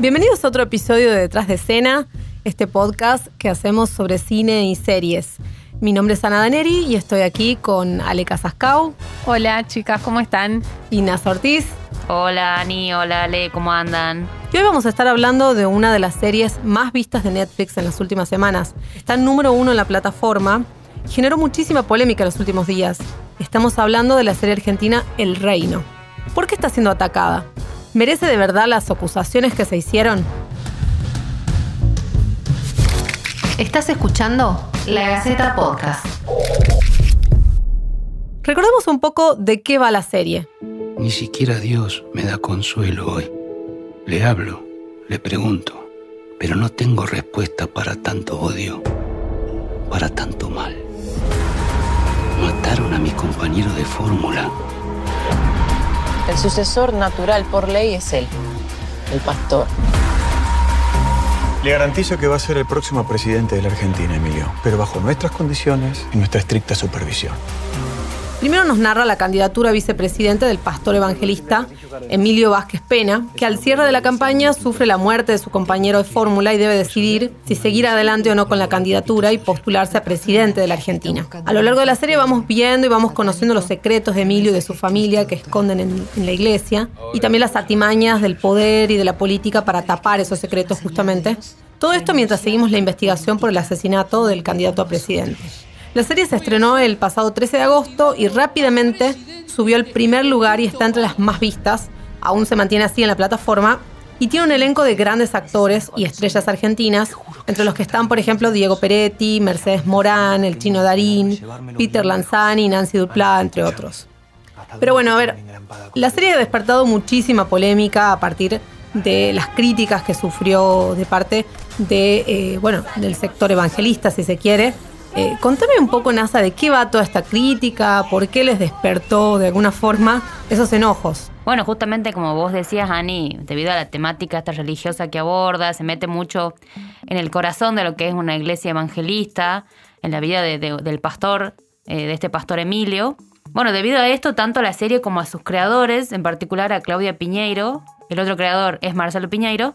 Bienvenidos a otro episodio de Detrás de Escena, este podcast que hacemos sobre cine y series. Mi nombre es Ana Daneri y estoy aquí con Ale Casascau. Hola chicas, ¿cómo están? Y Nasa Ortiz. Hola Ani, hola Ale, ¿cómo andan? Y hoy vamos a estar hablando de una de las series más vistas de Netflix en las últimas semanas. Está en número uno en la plataforma. Generó muchísima polémica en los últimos días. Estamos hablando de la serie argentina El Reino. ¿Por qué está siendo atacada? ¿Merece de verdad las acusaciones que se hicieron? Estás escuchando La Gaceta Podcast. Recordemos un poco de qué va la serie. Ni siquiera Dios me da consuelo hoy. Le hablo, le pregunto, pero no tengo respuesta para tanto odio, para tanto mal. Mataron a mi compañero de fórmula. El sucesor natural por ley es él, el pastor. Le garantizo que va a ser el próximo presidente de la Argentina, Emilio, pero bajo nuestras condiciones y nuestra estricta supervisión. Primero nos narra la candidatura a vicepresidente del pastor evangelista Emilio Vázquez Pena, que al cierre de la campaña sufre la muerte de su compañero de fórmula y debe decidir si seguir adelante o no con la candidatura y postularse a presidente de la Argentina. A lo largo de la serie vamos viendo y vamos conociendo los secretos de Emilio y de su familia que esconden en, en la iglesia y también las artimañas del poder y de la política para tapar esos secretos justamente. Todo esto mientras seguimos la investigación por el asesinato del candidato a presidente. La serie se estrenó el pasado 13 de agosto y rápidamente subió al primer lugar y está entre las más vistas. Aún se mantiene así en la plataforma y tiene un elenco de grandes actores y estrellas argentinas, entre los que están, por ejemplo, Diego Peretti, Mercedes Morán, el chino Darín, Peter Lanzani, Nancy Duplá, entre otros. Pero bueno, a ver, la serie ha despertado muchísima polémica a partir de las críticas que sufrió de parte de, eh, bueno, del sector evangelista, si se quiere, eh, contame un poco, NASA, de qué va toda esta crítica, por qué les despertó de alguna forma esos enojos. Bueno, justamente como vos decías, Ani, debido a la temática esta religiosa que aborda, se mete mucho en el corazón de lo que es una iglesia evangelista, en la vida del pastor, eh, de este pastor Emilio. Bueno, debido a esto, tanto a la serie como a sus creadores, en particular a Claudia Piñeiro, el otro creador es Marcelo Piñeiro,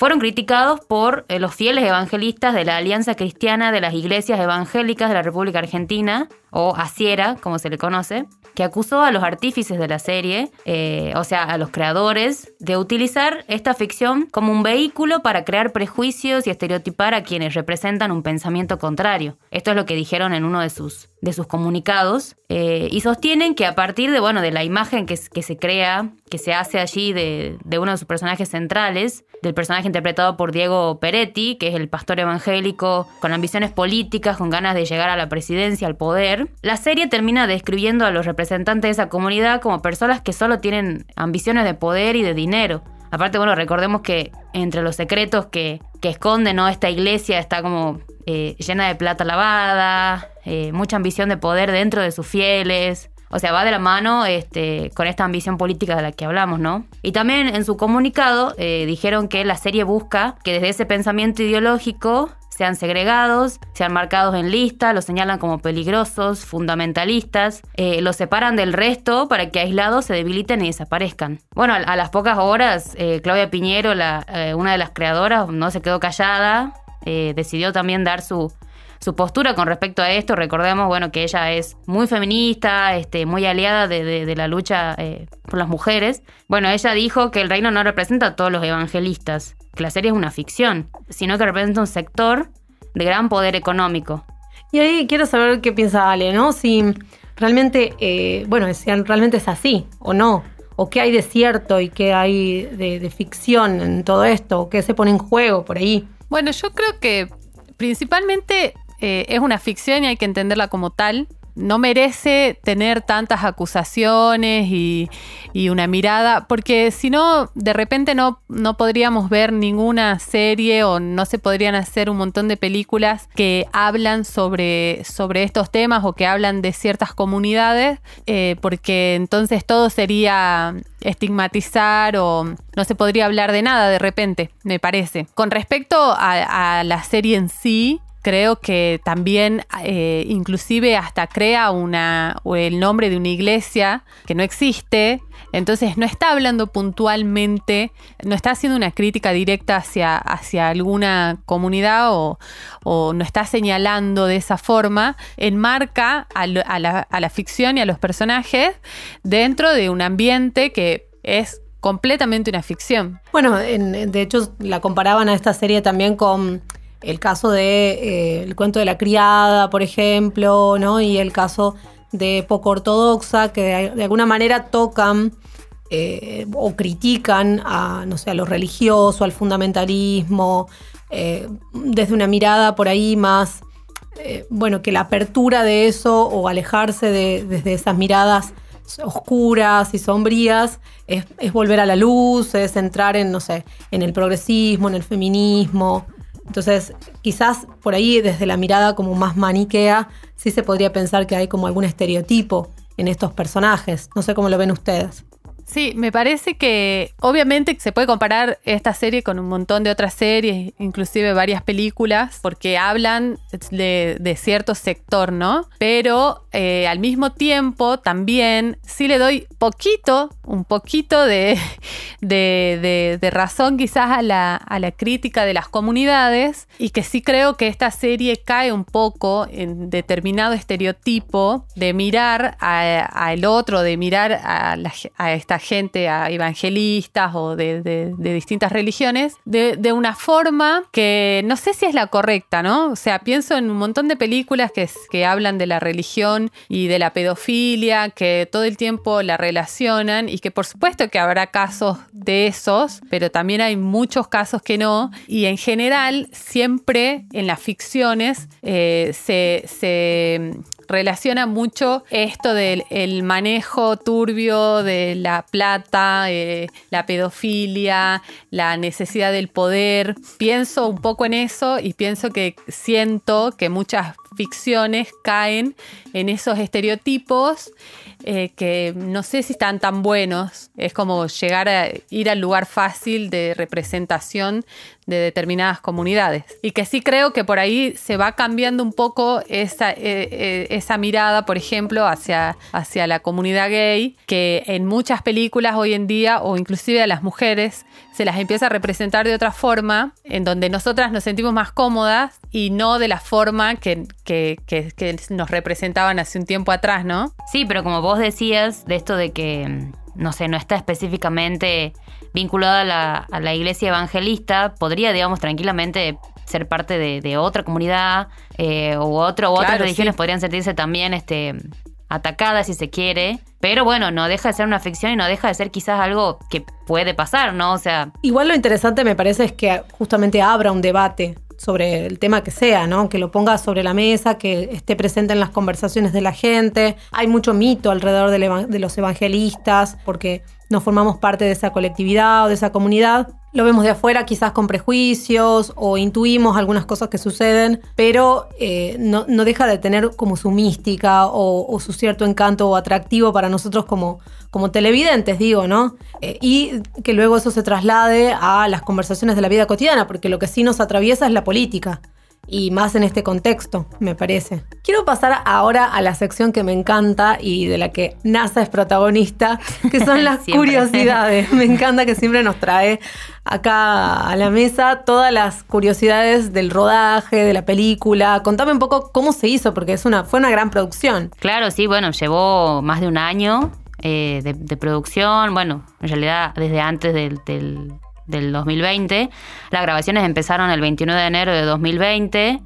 fueron criticados por eh, los fieles evangelistas de la Alianza Cristiana de las Iglesias Evangélicas de la República Argentina, o ASIERA, como se le conoce, que acusó a los artífices de la serie, eh, o sea, a los creadores, de utilizar esta ficción como un vehículo para crear prejuicios y estereotipar a quienes representan un pensamiento contrario. Esto es lo que dijeron en uno de sus, de sus comunicados, eh, y sostienen que a partir de, bueno, de la imagen que se crea, que se hace allí de, de uno de sus personajes centrales, del personaje interpretado por Diego Peretti, que es el pastor evangélico con ambiciones políticas, con ganas de llegar a la presidencia, al poder, la serie termina describiendo a los representantes de esa comunidad como personas que solo tienen ambiciones de poder y de dinero. Aparte, bueno, recordemos que entre los secretos que, que esconde ¿no? esta iglesia está como eh, llena de plata lavada, eh, mucha ambición de poder dentro de sus fieles. O sea, va de la mano este, con esta ambición política de la que hablamos, ¿no? Y también en su comunicado eh, dijeron que la serie busca que desde ese pensamiento ideológico sean segregados, sean marcados en lista, los señalan como peligrosos, fundamentalistas, eh, los separan del resto para que aislados se debiliten y desaparezcan. Bueno, a, las pocas horas, eh, Claudia Piñero, una de las creadoras, no se quedó callada, decidió también dar su, su postura con respecto a esto. Recordemos, bueno, que ella es muy feminista, este, muy aliada de, la lucha por las mujeres. Bueno, ella dijo que el reino no representa a todos los evangelistas, que la serie es una ficción, sino que representa un sector de gran poder económico. Y ahí quiero saber qué piensa Ale, ¿no? Si realmente, eh, bueno, si realmente es así o no, o qué hay de cierto y qué hay de, ficción en todo esto, o qué se pone en juego por ahí. Bueno, yo creo que principalmente eh, es una ficción y hay que entenderla como tal no merece tener tantas acusaciones y, una mirada, porque si no, de repente no, no podríamos ver ninguna serie o no se podrían hacer un montón de películas que hablan sobre, sobre estos temas o que hablan de ciertas comunidades, eh, porque entonces todo sería estigmatizar o no se podría hablar de nada de repente, me parece. Con respecto a la serie en sí, creo que también eh, inclusive hasta crea una, el nombre de una iglesia que no existe, entonces no está hablando puntualmente, no está haciendo una crítica directa hacia, hacia alguna comunidad o, no está señalando de esa forma, enmarca a, a, la, a la ficción y a los personajes dentro de un ambiente que es completamente una ficción. Bueno, de hecho la comparaban a esta serie también con el caso de eh, el cuento de la criada, por ejemplo, ¿no? Y el caso de poco ortodoxa, que de, alguna manera tocan eh, o critican a, no sé, a lo religioso, al fundamentalismo, eh, desde una mirada por ahí más, bueno, que la apertura de eso o alejarse de, desde esas miradas oscuras y sombrías es, es, volver a la luz, es entrar en, no sé, en el progresismo, en el feminismo. Entonces, quizás por ahí, desde la mirada como más maniquea, sí se podría pensar que hay como algún estereotipo en estos personajes. No sé cómo lo ven ustedes. Sí, me parece que obviamente se puede comparar esta serie con un montón de otras series, inclusive varias películas, porque hablan de, cierto sector, ¿no? Pero eh, al mismo tiempo también sí le doy poquito, un poquito de, de, razón quizás a la, a la crítica de las comunidades y que sí creo que esta serie cae un poco en determinado estereotipo de mirar al otro, de mirar a, esta gente, a evangelistas o de, distintas religiones, de, una forma que no sé si es la correcta, ¿no? O sea, pienso en un montón de películas que, que hablan de la religión y de la pedofilia, que todo el tiempo la relacionan y que por supuesto que habrá casos de esos, pero también hay muchos casos que no. Y en general, siempre en las ficciones eh, se, se relaciona mucho esto del manejo turbio de la plata, eh, la pedofilia, la necesidad del poder. Pienso un poco en eso y pienso que siento que muchas ficciones caen en esos estereotipos eh, que no sé si están tan buenos. Es como llegar a ir al lugar fácil de representación de determinadas comunidades. Y que sí creo que por ahí se va cambiando un poco esa, eh, eh, esa mirada, por ejemplo, hacia, hacia la comunidad gay, que en muchas películas hoy en día, o inclusive a las mujeres, se las empieza a representar de otra forma, en donde nosotras nos sentimos más cómodas y no de la forma que, que, que nos representaban hace un tiempo atrás, ¿no? Sí, pero como vos decías, de esto de que, no sé, no está específicamente vinculada a la, iglesia evangelista, podría, digamos, tranquilamente ser parte de, otra comunidad eh, u, otro, otras religiones podrían sentirse también este, atacadas, si se quiere. Pero bueno, no deja de ser una ficción y no deja de ser quizás algo que puede pasar, ¿no? O sea. Igual lo interesante me parece es que justamente abra un debate sobre el tema que sea, ¿no? Que lo ponga sobre la mesa, que esté presente en las conversaciones de la gente. Hay mucho mito alrededor de los evangelistas, porque no formamos parte de esa colectividad o de esa comunidad. Lo vemos de afuera quizás con prejuicios o intuimos algunas cosas que suceden, pero eh, no, deja de tener como su mística o, su cierto encanto o atractivo para nosotros como, como televidentes, digo, ¿no? Eh, y que luego eso se traslade a las conversaciones de la vida cotidiana, porque lo que sí nos atraviesa es la política y más en este contexto, me parece. Quiero pasar ahora a la sección que me encanta y de la que NASA es protagonista, que son las curiosidades. Me encanta que siempre nos trae acá a la mesa todas las curiosidades del rodaje, de la película. Contame un poco cómo se hizo, porque es una, fue una gran producción. Claro, sí, bueno, llevó más de un año eh, de, producción, bueno, en realidad desde antes del del 2020. Las grabaciones empezaron el 21 de enero de 2020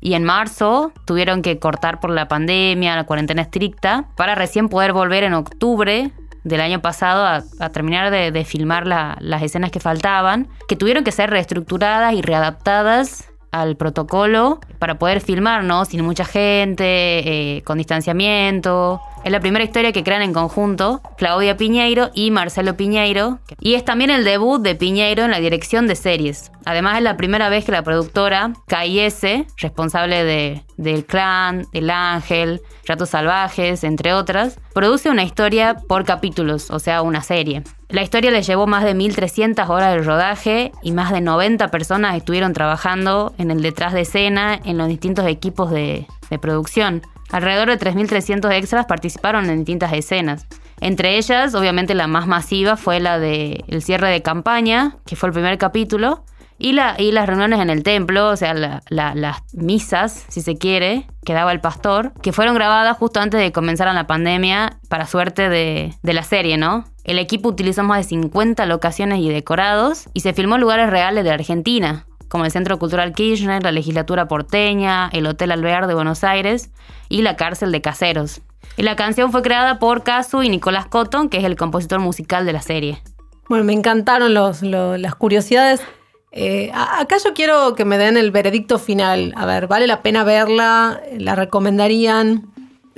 y en marzo tuvieron que cortar por la pandemia, la cuarentena estricta, para recién poder volver en octubre del año pasado a, terminar de, filmar las escenas que faltaban, que tuvieron que ser reestructuradas y readaptadas al protocolo para poder filmar, ¿no? Sin mucha gente, eh, con distanciamiento. Es la primera historia que crean en conjunto Claudia Piñeiro y Marcelo Piñeiro. Y es también el debut de Piñeiro en la dirección de series. Además es la primera vez que la productora KIS, responsable de, del Clan, El Ángel, Ratos Salvajes, entre otras, produce una historia por capítulos, o sea, una serie. La historia le llevó más de 1.300 horas de rodaje y más de 90 personas estuvieron trabajando en el detrás de escena en los distintos equipos de, de producción. Alrededor de 3.300 extras participaron en distintas escenas. Entre ellas, obviamente la más masiva fue la del el cierre de campaña, que fue el primer capítulo, y, la, y las reuniones en el templo, o sea, las misas, si se quiere, que daba el pastor, que fueron grabadas justo antes de comenzar la pandemia, para suerte de, de la serie, ¿no? El equipo utilizó más de 50 locaciones y decorados y se filmó lugares reales de Argentina, como el Centro Cultural Kirchner, la Legislatura Porteña, el Hotel Alvear de Buenos Aires y la Cárcel de Caseros. Y la canción fue creada por Casu y Nicolás Cotton, que es el compositor musical de la serie. Bueno, me encantaron los, las curiosidades. Eh, acá yo quiero que me den el veredicto final. A ver, ¿vale la pena verla? ¿La recomendarían?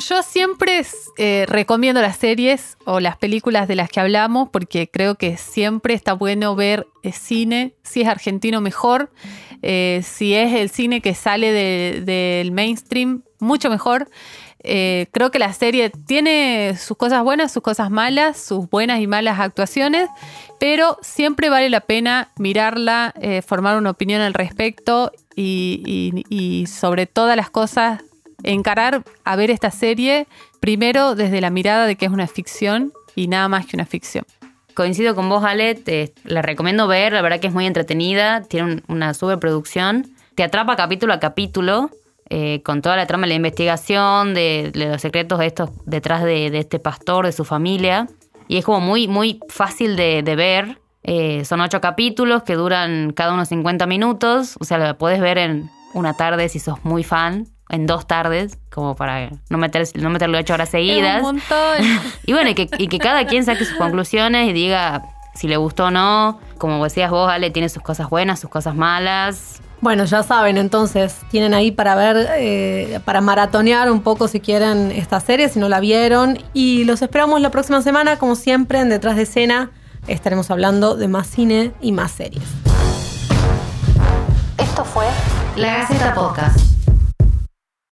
Yo siempre eh, recomiendo las series o las películas de las que hablamos porque creo que siempre está bueno ver el cine, si es argentino mejor, eh, si es el cine que sale del mainstream, mucho mejor. Eh, creo que la serie tiene sus cosas buenas, sus cosas malas, sus buenas y malas actuaciones, pero siempre vale la pena mirarla, formar una opinión al respecto y sobre todas las cosas encarar a ver esta serie primero desde la mirada de que es una ficción y nada más que una ficción. Coincido con vos, Ale, la recomiendo ver, la verdad que es muy entretenida, tiene una superproducción, te atrapa capítulo a capítulo, eh, con toda la trama de la investigación, de, los secretos de detrás de, este pastor, de su familia, y es como muy, muy fácil de, ver. Eh, son ocho capítulos que duran cada uno 50 minutos, o sea, lo puedes ver en una tarde si sos muy fan en dos tardes, como para no, meter, no meterlo ocho horas seguidas. un montón. y bueno, y que, y que cada quien saque sus conclusiones y diga si le gustó o no. Como decías vos, Ale, tiene sus cosas buenas, sus cosas malas. Bueno, ya saben, entonces tienen ahí para ver, eh, para maratonear un poco si quieren esta serie, si no la vieron. Y los esperamos la próxima semana, como siempre, en Detrás de Escena. Estaremos hablando de más cine y más series. Esto fue La Gaceta Podcast.